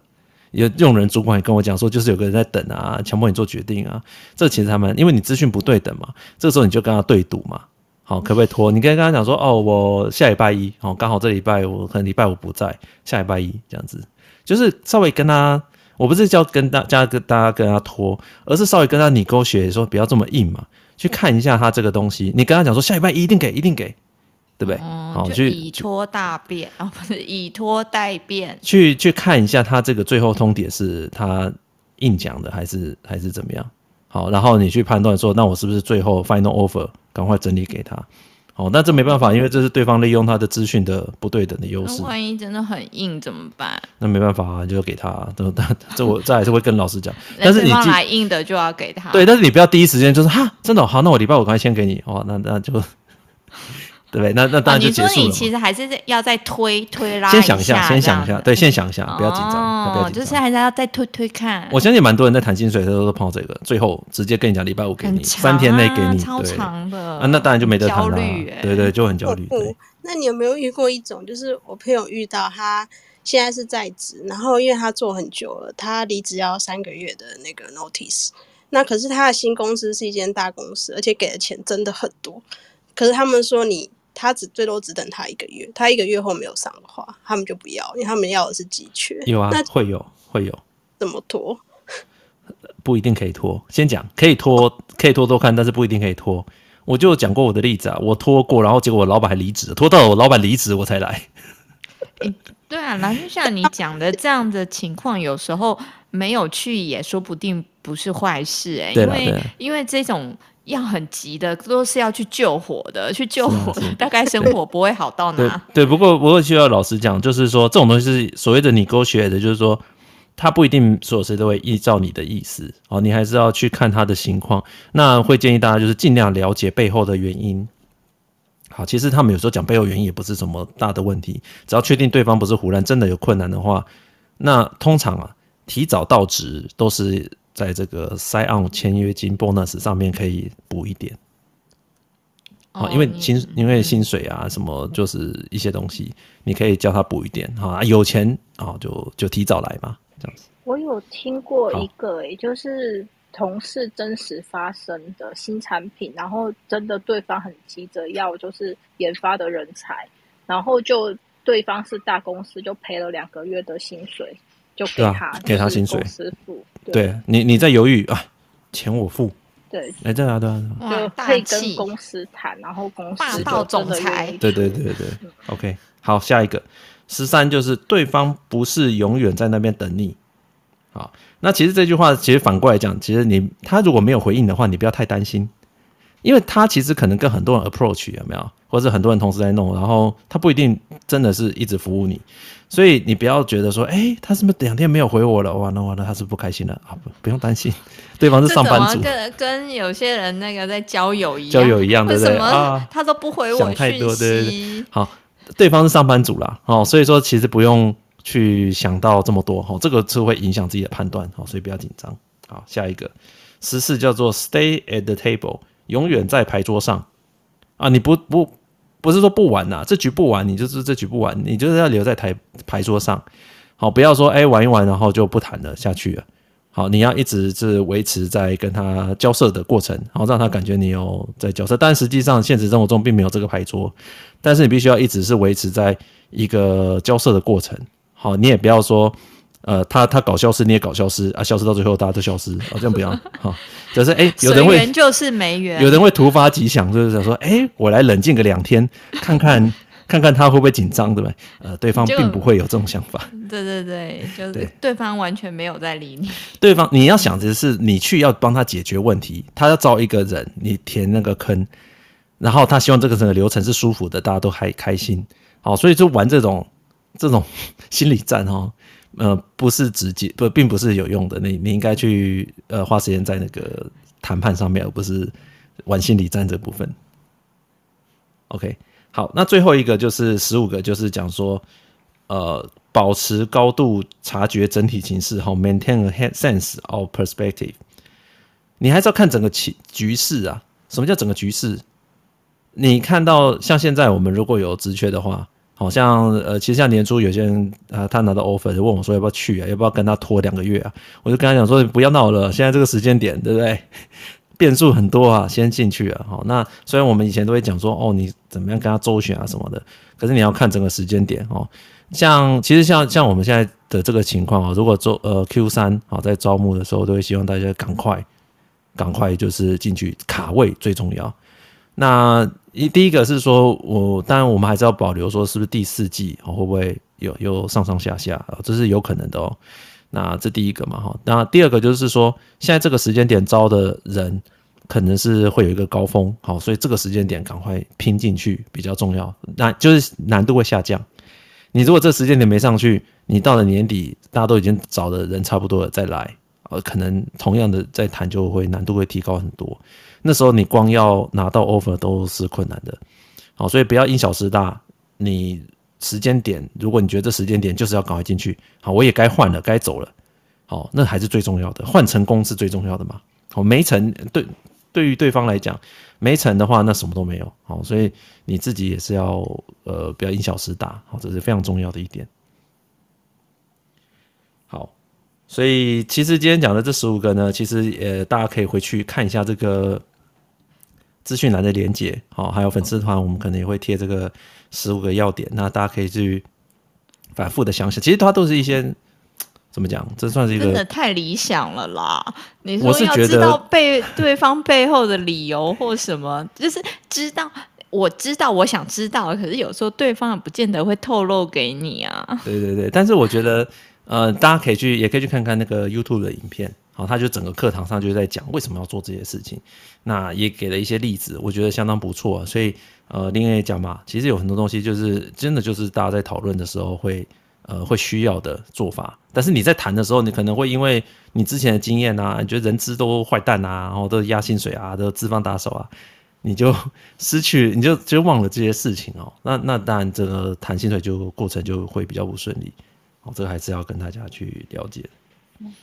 有用人主管也跟我讲说，就是有个人在等啊，强迫你做决定啊。这其实他们因为你资讯不对等嘛，这个时候你就跟他对赌嘛。好，可不可以拖？你可以跟他讲说，哦，我下礼拜一，哦，刚好这礼拜我可能礼拜五不在，下礼拜一这样子，就是稍微跟他，我不是叫跟大家跟大家跟他拖，而是稍微跟他 negotiate 说不要这么硬嘛，去看一下他这个东西。你跟他讲说下礼拜一定给，一定给。对不对？哦，就以拖大变哦，不是以拖代变。去去看一下他这个最后通牒是他硬讲的，还是还是怎么样？好，然后你去判断说，那我是不是最后 final offer 赶快整理给他？好，那这没办法，因为这是对方利用他的资讯的不对等的优势。那万一真的很硬怎么办？那没办法啊，就给他。这这我这还是会跟老师讲。但是你来硬的就要给他。对，但是你不要第一时间就是哈，真的好，那我礼拜五赶快先给你哦。那那就。对不对？那那当然就结束了。你说你其实还是要再推推拉。先想一下，先想一下，对，先想一下，不要紧张，不要紧张。就是还是要再推推看。我相信蛮多人在谈薪水的时候都碰到这个，最后直接跟你讲礼拜五给你，三天内给你，超长的。啊，那当然就没得谈了。对对，就很焦虑。那你有没有遇过一种，就是我朋友遇到他现在是在职，然后因为他做很久了，他离职要三个月的那个 notice。那可是他的新公司是一间大公司，而且给的钱真的很多。可是他们说你。他只最多只等他一个月，他一个月后没有上的话，他们就不要，因为他们要的是急缺。有啊，那会有会有。怎么拖？不一定可以拖。先讲可以拖，可以拖拖看，但是不一定可以拖。我就讲过我的例子啊，我拖过，然后结果我老板还离职，拖到我老板离职我才来。欸、对啊，那就像你讲的这样的情况，有时候没有去也说不定不是坏事哎、欸，因为因为这种。要很急的，都是要去救火的，去救火的，大概生活不会好到哪。对，对，不过不过需要老实讲，就是说这种东西是所谓的 negotiate 的，就是说他不一定所有事都会依照你的意思哦，你还是要去看他的情况。那会建议大家就是尽量了解背后的原因。好，其实他们有时候讲背后原因也不是什么大的问题，只要确定对方不是胡乱，真的有困难的话，那通常啊提早到职都是。在这个 sign on 签约金 bonus 上面可以补一点，哦，因为薪因为薪水啊什么就是一些东西，你可以叫他补一点哈，有钱啊就就提早来嘛，这样子。我有听过一个，也就是同事真实发生的新产品，然后真的对方很急着要就是研发的人才，然后就对方是大公司，就赔了两个月的薪水。就给他，啊、给他薪水，对，对你你在犹豫啊，钱我付，对，哎，对啊，对啊，就可以跟公司谈，然后公司霸道总裁，对对对对对，OK，好，下一个十三就是对方不是永远在那边等你，好，那其实这句话其实反过来讲，其实你他如果没有回应的话，你不要太担心，因为他其实可能跟很多人 approach 有没有，或者很多人同时在弄，然后他不一定真的是一直服务你。所以你不要觉得说，哎、欸，他是不是两天没有回我了？完了完了，他是不开心了啊？不，不用担心，对方是上班族，跟跟有些人那个在交友一样，交友一样，对不对？啊，他都不回我，想太多，对对对。好，对方是上班族啦，哦，所以说其实不用去想到这么多，哦，这个是会影响自己的判断，哦，所以不要紧张。好，下一个十四叫做 Stay at the table，永远在牌桌上啊，你不不。不是说不玩呐、啊，这局不玩，你就是这局不玩，你就是要留在台牌桌上，好，不要说哎、玩一玩，然后就不谈了下去了，好，你要一直是维持在跟他交涉的过程，然后让他感觉你有在交涉，但实际上现实生活中并没有这个牌桌，但是你必须要一直是维持在一个交涉的过程，好，你也不要说。呃，他他搞消失，你也搞消失啊！消失到最后，大家都消失，好、哦、这样不要哈。就是哎，有人会就是没缘，有人会突发奇想，就是想说，哎，我来冷静个两天，看看看看他会不会紧张，对不对？呃，对方并不会有这种想法。对对对，就是对方完全没有在理你。对方你要想的是，你去要帮他解决问题，他要招一个人，你填那个坑，然后他希望这个整个流程是舒服的，大家都还开心。好，所以就玩这种这种 心理战哦。呃，不是直接不，并不是有用的。你你应该去呃花时间在那个谈判上面，而不是玩心理战这部分。OK，好，那最后一个就是十五个，就是讲说呃，保持高度察觉整体情势，好，maintain a sense of perspective。你还是要看整个情局势啊。什么叫整个局势？你看到像现在我们如果有直缺的话，好像呃，其实像年初有些人啊、他拿到 offer 就问我说要不要去啊，要不要跟他拖两个月啊？我就跟他讲说不要闹了，现在这个时间点，对不对？变数很多啊，先进去啊。好，那虽然我们以前都会讲说哦，你怎么样跟他周旋啊什么的，可是你要看整个时间点哦。像其实像像我们现在的这个情况啊，如果做呃 Q 三啊，在招募的时候，都会希望大家赶快赶快就是进去卡位最重要。那一第一个是说，我当然我们还是要保留说，是不是第四季会不会有有上上下下啊？这是有可能的哦。那这第一个嘛哈。那第二个就是说，现在这个时间点招的人可能是会有一个高峰，好，所以这个时间点赶快拼进去比较重要。那就是难度会下降。你如果这时间点没上去，你到了年底大家都已经找的人差不多了再来，呃，可能同样的再谈就会难度会提高很多。那时候你光要拿到 offer 都是困难的，好，所以不要因小失大。你时间点，如果你觉得这时间点就是要赶快进去，好，我也该换了，该走了，好，那还是最重要的，换成功是最重要的嘛。好，没成对，对于对方来讲，没成的话，那什么都没有。好，所以你自己也是要呃，不要因小失大，好，这是非常重要的一点。好，所以其实今天讲的这十五个呢，其实呃，大家可以回去看一下这个。资讯栏的连接，好，还有粉丝团，我们可能也会贴这个十五个要点，那大家可以去反复的想想。其实它都是一些怎么讲，这算是一个真的太理想了啦！你说要知道背对方背后的理由或什么，就是知道，我知道，我想知道，可是有时候对方也不见得会透露给你啊。对对对，但是我觉得，呃，大家可以去，也可以去看看那个 YouTube 的影片。好，他就整个课堂上就在讲为什么要做这些事情，那也给了一些例子，我觉得相当不错。所以，呃，林也讲嘛，其实有很多东西就是真的就是大家在讨论的时候会呃会需要的做法。但是你在谈的时候，你可能会因为你之前的经验啊，你觉得人资都坏蛋啊，然后都压薪水啊，都资方打手啊，你就 失去，你就就忘了这些事情哦。那那当然，这个谈薪水就过程就会比较不顺利。哦，这个还是要跟大家去了解。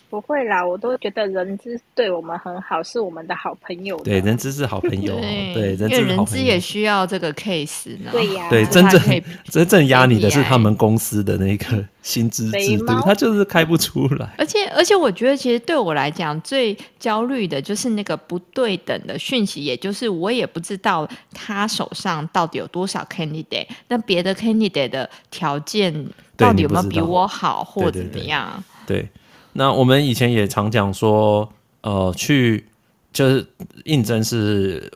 不会啦，我都觉得人资对我们很好，是我们的好朋友。对，人资是好朋友。对，人资因为人资也需要这个 case 呢。对呀、啊，对，真正 真正压你的是他们公司的那个薪资制度，他就是开不出来。而且，而且，我觉得其实对我来讲最焦虑的就是那个不对等的讯息，也就是我也不知道他手上到底有多少 candidate，那别的 candidate 的条件到底有没有比我好，或怎么样？对，对，对。对那我们以前也常讲说，呃，去就是应征是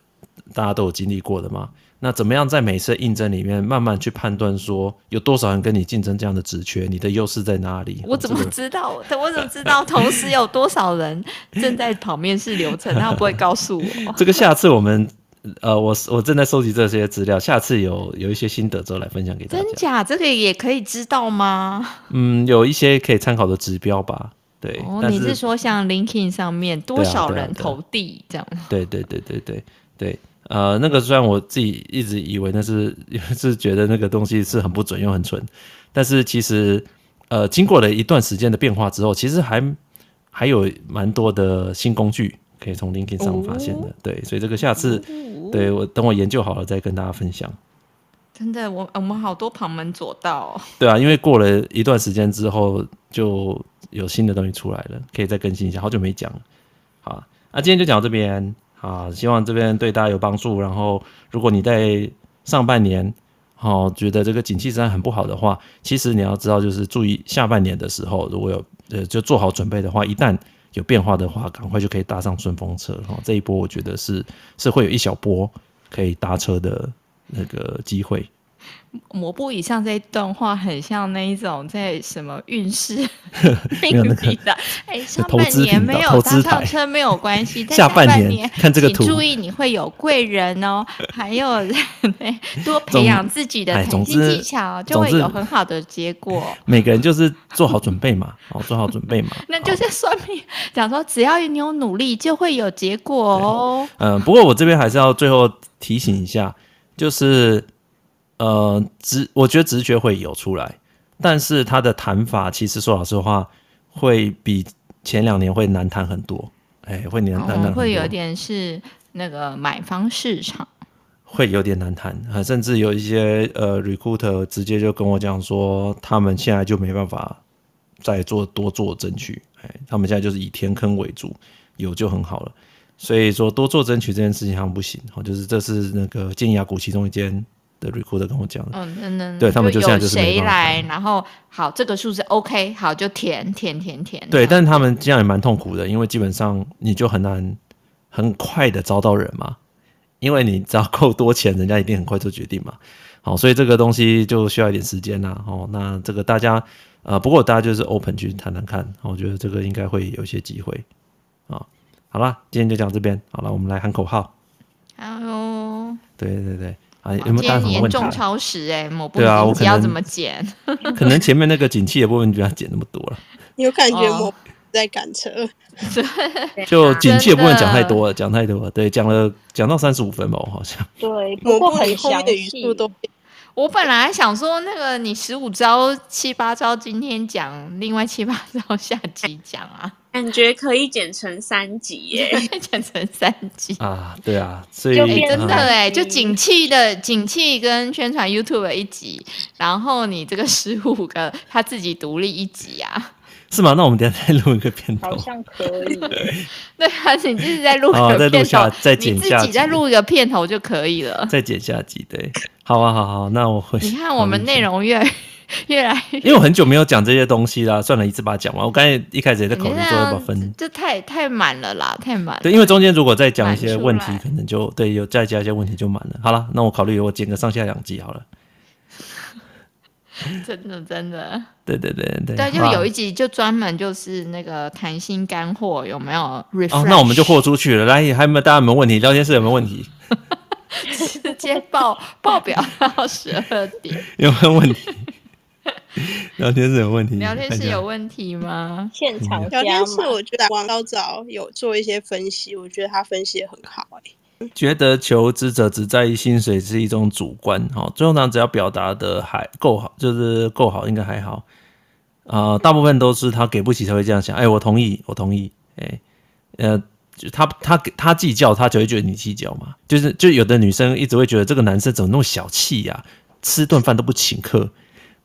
大家都有经历过的嘛。那怎么样在每次应征里面慢慢去判断说有多少人跟你竞争这样的职缺，你的优势在哪里？我怎么知道？我怎么知道同时有多少人正在跑面试流程？他不会告诉我。这个下次我们。呃，我我正在收集这些资料，下次有有一些心得之后来分享给大家。真假？这个也可以知道吗？嗯，有一些可以参考的指标吧。对，哦，你是说像 LinkedIn 上面多少人投递这样？对对对对对对。呃，那个虽然我自己一直以为那是 是觉得那个东西是很不准又很蠢，但是其实呃，经过了一段时间的变化之后，其实还还有蛮多的新工具。可以从 LinkedIn 上发现的，哦、对，所以这个下次，哦、对我等我研究好了再跟大家分享。真的，我我们好多旁门左道、哦。对啊，因为过了一段时间之后，就有新的东西出来了，可以再更新一下。好久没讲，好，那今天就讲到这边，好，希望这边对大家有帮助。然后，如果你在上半年，好觉得这个景气实在很不好的话，其实你要知道，就是注意下半年的时候，如果有呃，就做好准备的话，一旦有变化的话，赶快就可以搭上顺风车哈！这一波我觉得是是会有一小波可以搭车的那个机会。抹布以上这一段话很像那一种在什么运势命理的，哎，上半年没有搭上车没有关系，下半年看这个图，注意你会有贵人哦，还有多培养自己的统计技巧，就会有很好的结果。每个人就是做好准备嘛，哦，做好准备嘛。那就是算命讲说，只要你有努力，就会有结果哦。嗯，不过我这边还是要最后提醒一下，就是。呃，直我觉得直觉会有出来，但是他的谈法其实说老实话，会比前两年会难谈很多。哎，会难谈很多，会有点是那个买方市场。会有点难谈，甚至有一些呃 recruiter 直接就跟我讲说，他们现在就没办法再做多做争取，哎，他们现在就是以填坑为主，有就很好了。所以说多做争取这件事情好像不行，哦，就是这是那个建亚谷其中一间的 recruiter 跟我讲的，嗯嗯嗯，对他们就现在就是谁来，然后好这个数字 OK，好就填填填填，对，但是他们这样也蛮痛苦的，因为基本上你就很难很快的招到人嘛。因为你只要够多钱，人家一定很快做决定嘛。好，所以这个东西就需要一点时间啦。哦，那这个大家呃，不过大家就是 open 去谈谈看，我觉得这个应该会有一些机会啊。好啦，今天就讲这边。好了，我们来喊口号。Hello。对对对，啊，有没有大家什么问题？严重超时哎、欸，某部对啊，我要怎么剪？可能前面那个景气的部分就要剪那么多了。有感觉我在赶车。Oh. 就景气也不能讲太多了，讲太多了。对，讲了讲到三十五分吧，我好像。对，不过很详细都。我本来想说，那个你十五招、七八招今天讲，另外七八招下集讲啊，感觉可以剪成三集耶，剪成三集啊，对啊，所以真的哎，就景气的景气跟宣传 YouTube 一集，然后你这个十五个他自己独立一集啊。是吗？那我们等下再录一个片头，好像可以。对啊，你就是在录一个片头，再剪下，你自己再录一个片头就可以了。再剪下集，对，好啊，好好，那我会。你看我们内容越越来越，因为我很久没有讲这些东西啦，算了，一次把它讲完。我刚才一开始也在考虑说要不要分，这太太满了啦，太满。对，因为中间如果再讲一些问题，可能就对，有再加一些问题就满了。好了，那我考虑我剪个上下两集好了。真的，真的，对对对对，对，就有一集就专门就是那个谈心干货，有没有？哦，那我们就豁出去了。来，还有没有大家有没有问题？聊天室有没有问题？直接爆 爆表到十二点，有没有问题？聊天室有问题？聊天室有问题吗？现场聊天室，我觉得王高早有做一些分析，我觉得他分析的很好，欸觉得求职者只在意薪水是一种主观，哈，通常只要表达的还够好，就是够好，应该还好。啊、大部分都是他给不起才会这样想。哎、我同意，我同意。哎、欸，呃，他他他计较，他就会觉得你计较嘛。就是就有的女生一直会觉得这个男生怎么那么小气呀、吃顿饭都不请客。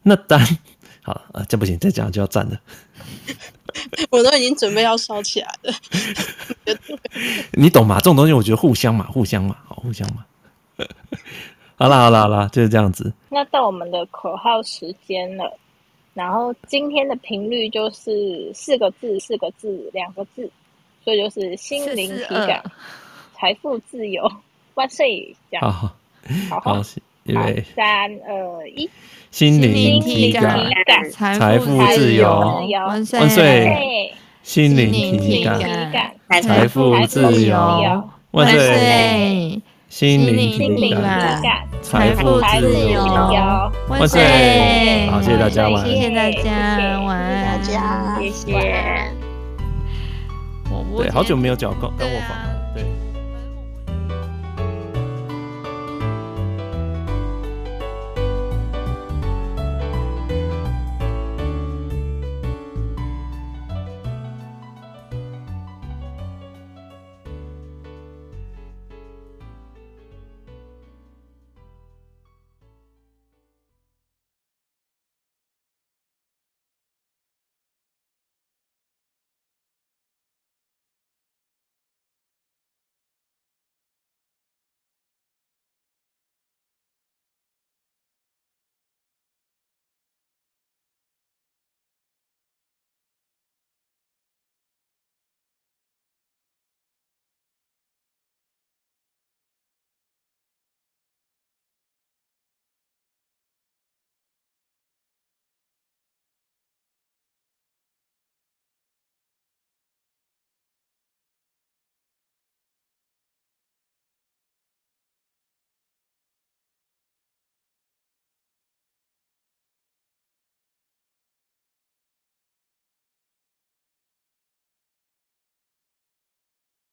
那当然好啊，这不行，再讲就要站了。我都已经准备要烧起来了，你懂吗？这种东西我觉得互相嘛，互相嘛，好，互相嘛。好啦，好啦，好啦，就是这样子。那到我们的口号时间了，然后今天的频率就是四个字，四个字，两个字，所以就是心灵体感，财富自由，万岁！这样，好好好，因为三二一。心灵体感，财富自由，万岁！心灵体感，财富自由，万岁！心灵体感，财富自由，万岁！好，谢谢大家，晚安。谢谢大家，晚安，大家，谢谢。对，好久没有讲跟跟我房。了，对。